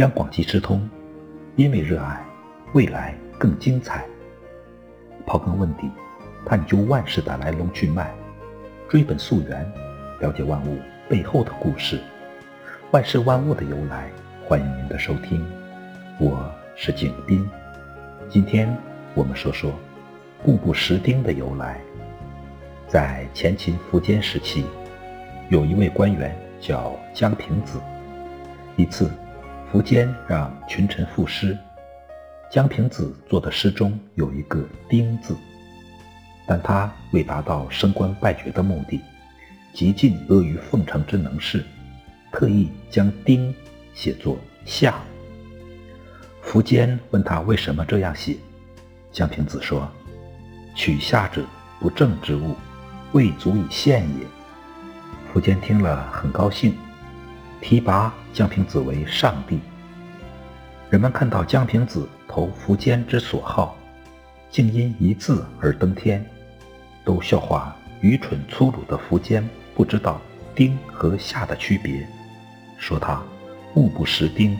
央广即时通，因为热爱，未来更精彩。刨根问底，探究万事的来龙去脉，追本溯源，了解万物背后的故事，万事万物的由来。欢迎您的收听，我是景斌。今天我们说说固步石钉的由来。在前秦苻坚时期，有一位官员叫江平子，一次。苻坚让群臣赋诗，江平子作的诗中有一个“丁”字，但他为达到升官拜爵的目的，极尽阿谀奉承之能事，特意将“丁”写作“夏”。苻坚问他为什么这样写，江平子说：“取夏者，不正之物，未足以献也。”苻坚听了很高兴。提拔江平子为上帝。人们看到江平子投苻坚之所好，竟因一字而登天，都笑话愚蠢粗鲁的苻坚不知道丁和夏的区别，说他目不识丁。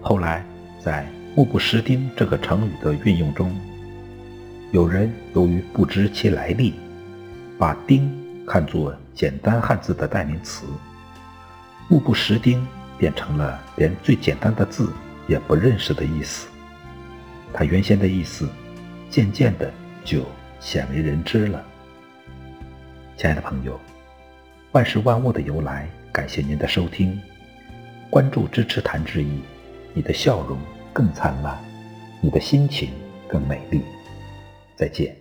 后来在目不识丁这个成语的运用中，有人由于不知其来历，把丁看作简单汉字的代名词。目不识丁变成了连最简单的字也不认识的意思。它原先的意思，渐渐的就鲜为人知了。亲爱的朋友，万事万物的由来，感谢您的收听，关注支持谭志毅，你的笑容更灿烂，你的心情更美丽。再见。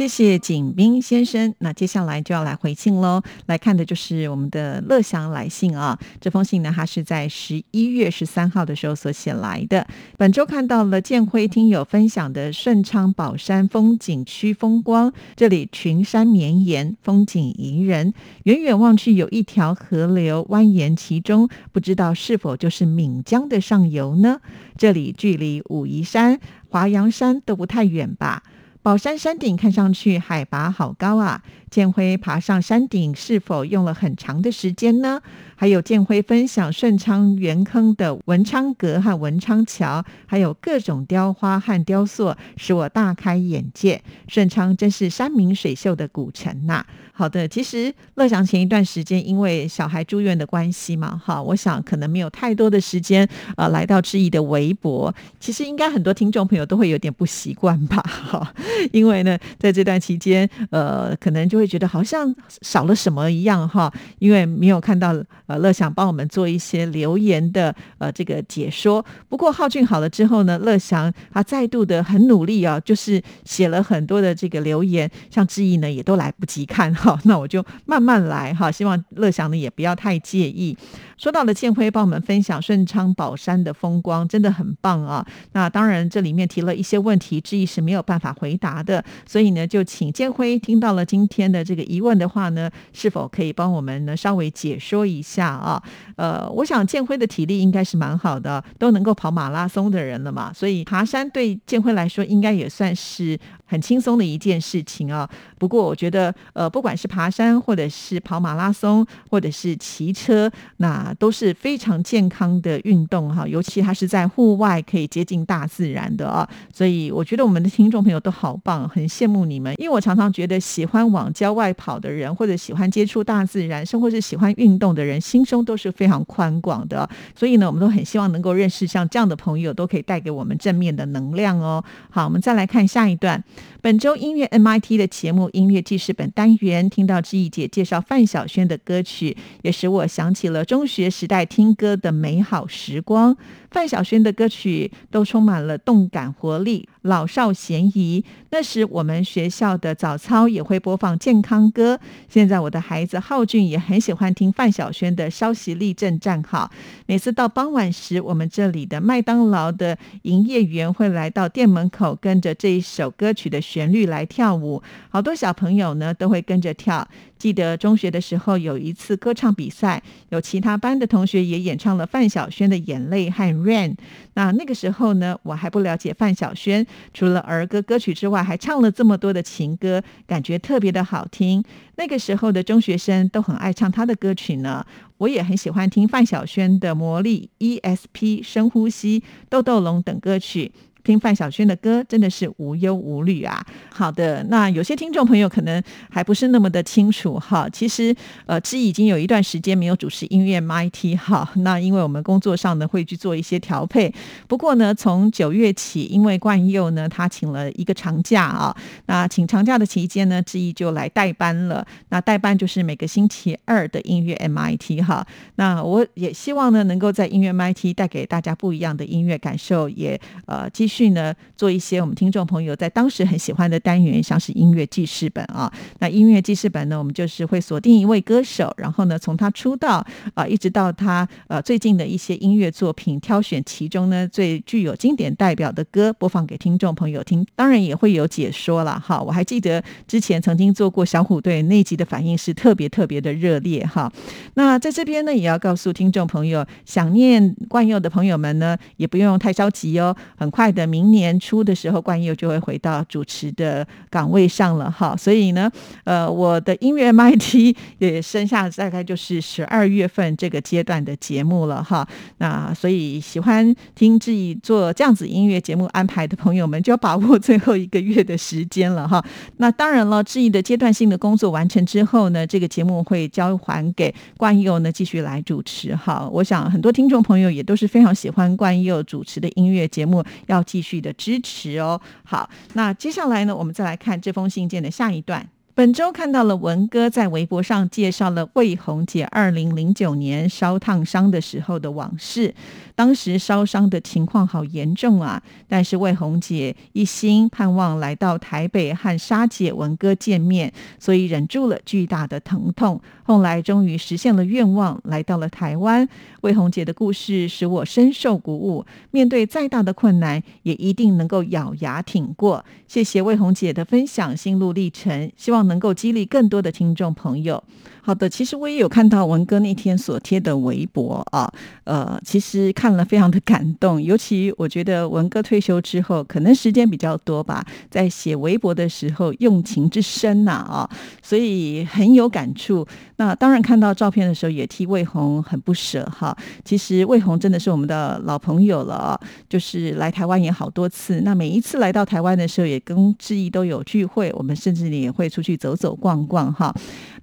谢谢景斌先生。那接下来就要来回信喽。来看的就是我们的乐祥来信啊。这封信呢，他是在十一月十三号的时候所写来的。本周看到了建辉听友分享的顺昌宝山风景区风光，这里群山绵延，风景宜人，远远望去有一条河流蜿蜒其中，不知道是否就是闽江的上游呢？这里距离武夷山、华阳山都不太远吧？宝山山顶看上去海拔好高啊！建辉爬上山顶是否用了很长的时间呢？还有建辉分享顺昌元坑的文昌阁和文昌桥，还有各种雕花和雕塑，使我大开眼界。顺昌真是山明水秀的古城呐！好的，其实乐祥前一段时间因为小孩住院的关系嘛，哈，我想可能没有太多的时间呃来到志毅的微博。其实应该很多听众朋友都会有点不习惯吧，哈，因为呢在这段期间，呃，可能就会觉得好像少了什么一样哈，因为没有看到呃乐祥帮我们做一些留言的呃这个解说。不过浩俊好了之后呢，乐祥他再度的很努力啊，就是写了很多的这个留言，像志毅呢也都来不及看哈。那我就慢慢来哈，希望乐祥呢也不要太介意。说到了建辉帮我们分享顺昌宝山的风光，真的很棒啊！那当然这里面提了一些问题，质疑是没有办法回答的，所以呢，就请建辉听到了今天的这个疑问的话呢，是否可以帮我们呢稍微解说一下啊？呃，我想建辉的体力应该是蛮好的，都能够跑马拉松的人了嘛，所以爬山对建辉来说应该也算是很轻松的一件事情啊。不过我觉得，呃，不管是爬山，或者是跑马拉松，或者是骑车，那都是非常健康的运动哈。尤其它是在户外，可以接近大自然的啊。所以我觉得我们的听众朋友都好棒，很羡慕你们。因为我常常觉得，喜欢往郊外跑的人，或者喜欢接触大自然，甚或是喜欢运动的人，心胸都是非常宽广的。所以呢，我们都很希望能够认识像这样的朋友，都可以带给我们正面的能量哦。好，我们再来看下一段。本周音乐 MIT 的节目音乐记事本单元，听到志毅姐介绍范晓萱的歌曲，也使我想起了中学时代听歌的美好时光。范晓萱的歌曲都充满了动感活力，老少咸宜。那时我们学校的早操也会播放健康歌。现在我的孩子浩俊也很喜欢听范晓萱的《稍息立正站好》。每次到傍晚时，我们这里的麦当劳的营业员会来到店门口，跟着这一首歌曲的旋律来跳舞。好多小朋友呢都会跟着跳。记得中学的时候有一次歌唱比赛，有其他班的同学也演唱了范晓萱的《眼泪》和《Rain》。那那个时候呢，我还不了解范晓萱，除了儿歌歌曲之外，还唱了这么多的情歌，感觉特别的好听。那个时候的中学生都很爱唱他的歌曲呢，我也很喜欢听范晓萱的《魔力》、ESP、深呼吸、豆豆龙等歌曲。听范晓萱的歌真的是无忧无虑啊！好的，那有些听众朋友可能还不是那么的清楚哈。其实呃，之已经有一段时间没有主持音乐 MIT 哈。那因为我们工作上呢会去做一些调配。不过呢，从九月起，因为冠佑呢他请了一个长假啊，那请长假的期间呢，之毅就来代班了。那代班就是每个星期二的音乐 MIT 哈。那我也希望呢，能够在音乐 MIT 带给大家不一样的音乐感受，也呃继续呢，做一些我们听众朋友在当时很喜欢的单元，像是音乐记事本啊。那音乐记事本呢，我们就是会锁定一位歌手，然后呢，从他出道啊，一直到他呃最近的一些音乐作品，挑选其中呢最具有经典代表的歌，播放给听众朋友听。当然也会有解说了哈。我还记得之前曾经做过小虎队那集的反应是特别特别的热烈哈。那在这边呢，也要告诉听众朋友，想念冠佑的朋友们呢，也不用太着急哦，很快的。明年初的时候，冠佑就会回到主持的岗位上了哈，所以呢，呃，我的音乐 MIT 也剩下大概就是十二月份这个阶段的节目了哈。那所以喜欢听志毅做这样子音乐节目安排的朋友们，就要把握最后一个月的时间了哈。那当然了，志毅的阶段性的工作完成之后呢，这个节目会交还给冠佑呢继续来主持哈。我想很多听众朋友也都是非常喜欢冠佑主持的音乐节目，要。继续的支持哦。好，那接下来呢，我们再来看这封信件的下一段。本周看到了文哥在微博上介绍了魏红姐二零零九年烧烫伤的时候的往事。当时烧伤的情况好严重啊！但是魏红姐一心盼望来到台北和沙姐文哥见面，所以忍住了巨大的疼痛。后来终于实现了愿望，来到了台湾。魏红姐的故事使我深受鼓舞，面对再大的困难，也一定能够咬牙挺过。谢谢魏红姐的分享心路历程，希望能够激励更多的听众朋友。好的，其实我也有看到文哥那天所贴的微博啊，呃，其实看了非常的感动，尤其我觉得文哥退休之后，可能时间比较多吧，在写微博的时候用情之深呐啊，所以很有感触。那当然看到照片的时候，也替魏红很不舍哈。其实魏红真的是我们的老朋友了啊，就是来台湾也好多次，那每一次来到台湾的时候，也跟志毅都有聚会，我们甚至也会出去去走走逛逛哈。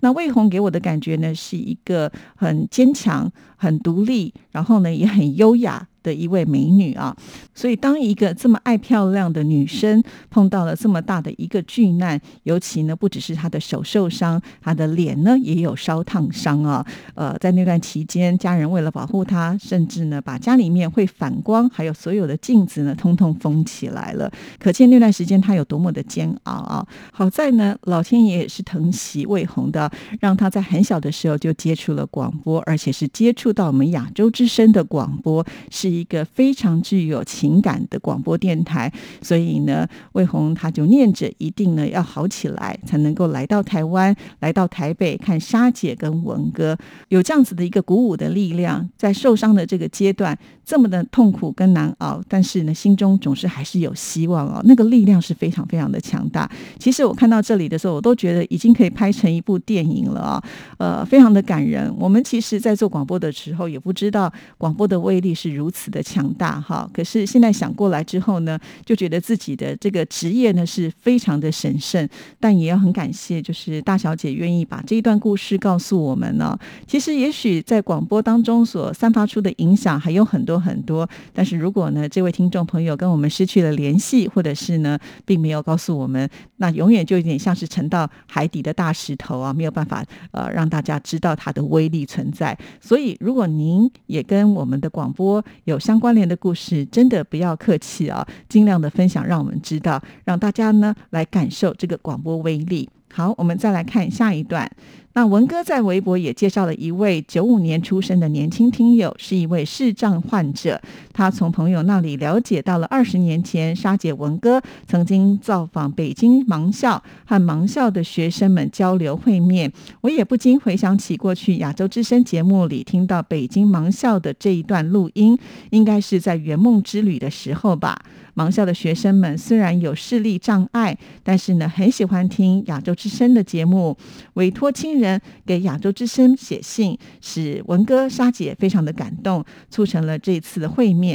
那魏红给我的感觉呢，是一个很坚强、很独立，然后呢也很优雅。的一位美女啊，所以当一个这么爱漂亮的女生碰到了这么大的一个巨难，尤其呢不只是她的手受伤，她的脸呢也有烧烫伤啊。呃，在那段期间，家人为了保护她，甚至呢把家里面会反光，还有所有的镜子呢，通通封起来了。可见那段时间她有多么的煎熬啊！好在呢，老天爷也是疼惜魏红的，让她在很小的时候就接触了广播，而且是接触到我们亚洲之声的广播是。一个非常具有情感的广播电台，所以呢，魏红他就念着一定呢要好起来，才能够来到台湾，来到台北看沙姐跟文哥，有这样子的一个鼓舞的力量，在受伤的这个阶段这么的痛苦跟难熬，但是呢，心中总是还是有希望哦，那个力量是非常非常的强大。其实我看到这里的时候，我都觉得已经可以拍成一部电影了啊，呃，非常的感人。我们其实，在做广播的时候，也不知道广播的威力是如此的强大哈。可是现在想过来之后呢，就觉得自己的这个职业呢是非常的神圣，但也要很感谢，就是大小姐愿意把这一段故事告诉我们呢。其实，也许在广播当中所散发出的影响还有很多很多，但是如果呢，这位听众朋友跟我们失去了联系，或者是呢，并没有告诉我们，那永远就有点像是沉到海底的大石头啊，没有办法呃让大家知道它的威力存在。所以，如果您也跟我们的广播有相关联的故事，真的不要客气啊，尽量的分享，让我们知道，让大家呢来感受这个广播威力。好，我们再来看下一段。那文哥在微博也介绍了一位九五年出生的年轻听友，是一位视障患者。他从朋友那里了解到了二十年前沙姐文哥曾经造访北京盲校，和盲校的学生们交流会面。我也不禁回想起过去亚洲之声节目里听到北京盲校的这一段录音，应该是在圆梦之旅的时候吧。盲校的学生们虽然有视力障碍，但是呢，很喜欢听亚洲之声的节目，委托亲人给亚洲之声写信，使文哥、沙姐非常的感动，促成了这次的会面。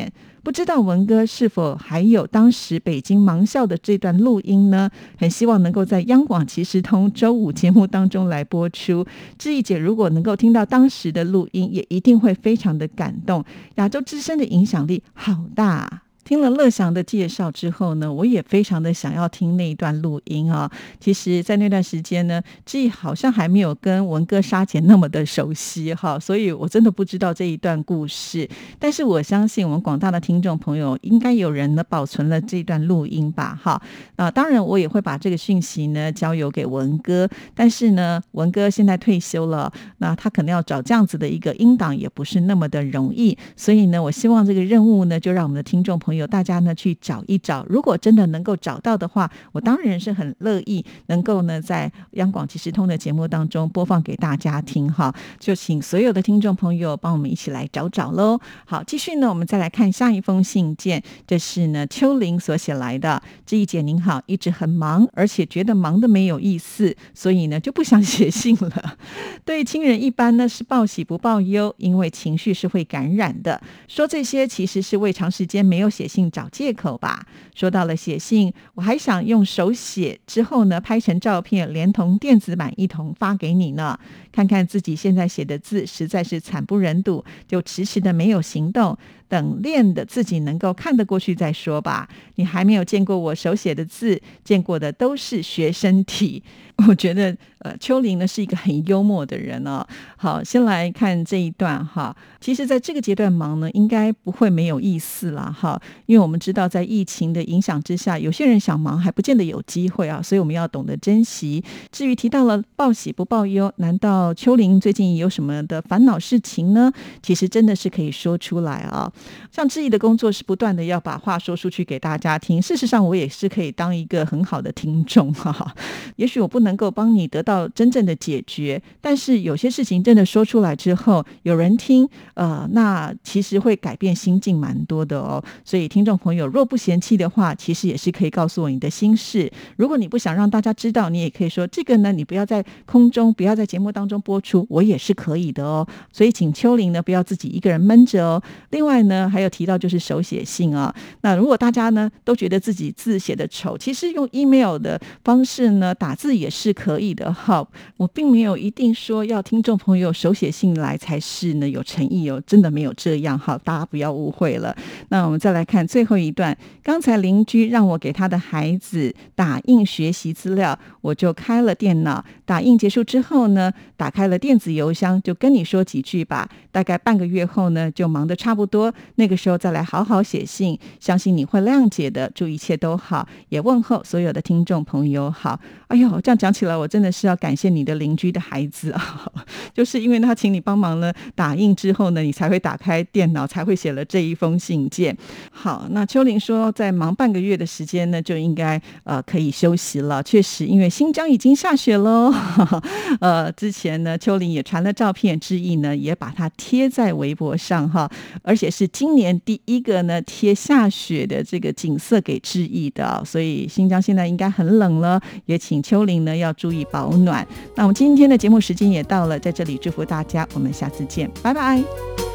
不知道文哥是否还有当时北京盲校的这段录音呢？很希望能够在央广即时通周五节目当中来播出。志毅姐如果能够听到当时的录音，也一定会非常的感动。亚洲之声的影响力好大。听了乐祥的介绍之后呢，我也非常的想要听那一段录音啊。其实，在那段时间呢，志毅好像还没有跟文哥、沙姐那么的熟悉哈，所以我真的不知道这一段故事。但是我相信，我们广大的听众朋友应该有人呢保存了这段录音吧？哈，啊，当然我也会把这个讯息呢交由给文哥。但是呢，文哥现在退休了，那他可能要找这样子的一个音档也不是那么的容易。所以呢，我希望这个任务呢，就让我们的听众朋友。有大家呢去找一找，如果真的能够找到的话，我当然是很乐意能够呢在央广即时通的节目当中播放给大家听哈。就请所有的听众朋友帮我们一起来找找喽。好，继续呢，我们再来看下一封信件，这是呢秋玲所写来的。志一姐您好，一直很忙，而且觉得忙的没有意思，所以呢就不想写信了。对亲人一般呢是报喜不报忧，因为情绪是会感染的。说这些其实是为长时间没有写。写信找借口吧。说到了写信，我还想用手写之后呢，拍成照片，连同电子版一同发给你呢。看看自己现在写的字，实在是惨不忍睹，就迟迟的没有行动。等练的自己能够看得过去再说吧。你还没有见过我手写的字，见过的都是学生体。我觉得，呃，秋玲呢是一个很幽默的人哦。好，先来看这一段哈。其实，在这个阶段忙呢，应该不会没有意思了哈。因为我们知道，在疫情的影响之下，有些人想忙还不见得有机会啊。所以我们要懂得珍惜。至于提到了报喜不报忧，难道秋玲最近有什么的烦恼事情呢？其实真的是可以说出来啊。像志毅的工作是不断的要把话说出去给大家听。事实上，我也是可以当一个很好的听众哈。也许我不能够帮你得到真正的解决，但是有些事情真的说出来之后，有人听，呃，那其实会改变心境蛮多的哦。所以，听众朋友若不嫌弃的话，其实也是可以告诉我你的心事。如果你不想让大家知道，你也可以说这个呢，你不要在空中，不要在节目当中播出，我也是可以的哦。所以，请秋玲呢不要自己一个人闷着哦。另外呢。呢，还有提到就是手写信啊。那如果大家呢都觉得自己字写的丑，其实用 email 的方式呢打字也是可以的。哈，我并没有一定说要听众朋友手写信来才是呢有诚意哦，真的没有这样。哈，大家不要误会了。那我们再来看最后一段。刚才邻居让我给他的孩子打印学习资料，我就开了电脑。打印结束之后呢，打开了电子邮箱，就跟你说几句吧。大概半个月后呢，就忙得差不多。那个时候再来好好写信，相信你会谅解的。祝一切都好，也问候所有的听众朋友好。哎呦，这样讲起来，我真的是要感谢你的邻居的孩子啊，就是因为他请你帮忙了打印之后呢，你才会打开电脑，才会写了这一封信件。好，那秋玲说，在忙半个月的时间呢，就应该呃可以休息了。确实，因为新疆已经下雪喽。呃，之前呢，秋玲也传了照片致意呢，也把它贴在微博上哈，而且是今年第一个呢贴下雪的这个景色给致意的，所以新疆现在应该很冷了，也请。秋玲呢要注意保暖。那我们今天的节目时间也到了，在这里祝福大家，我们下次见，拜拜。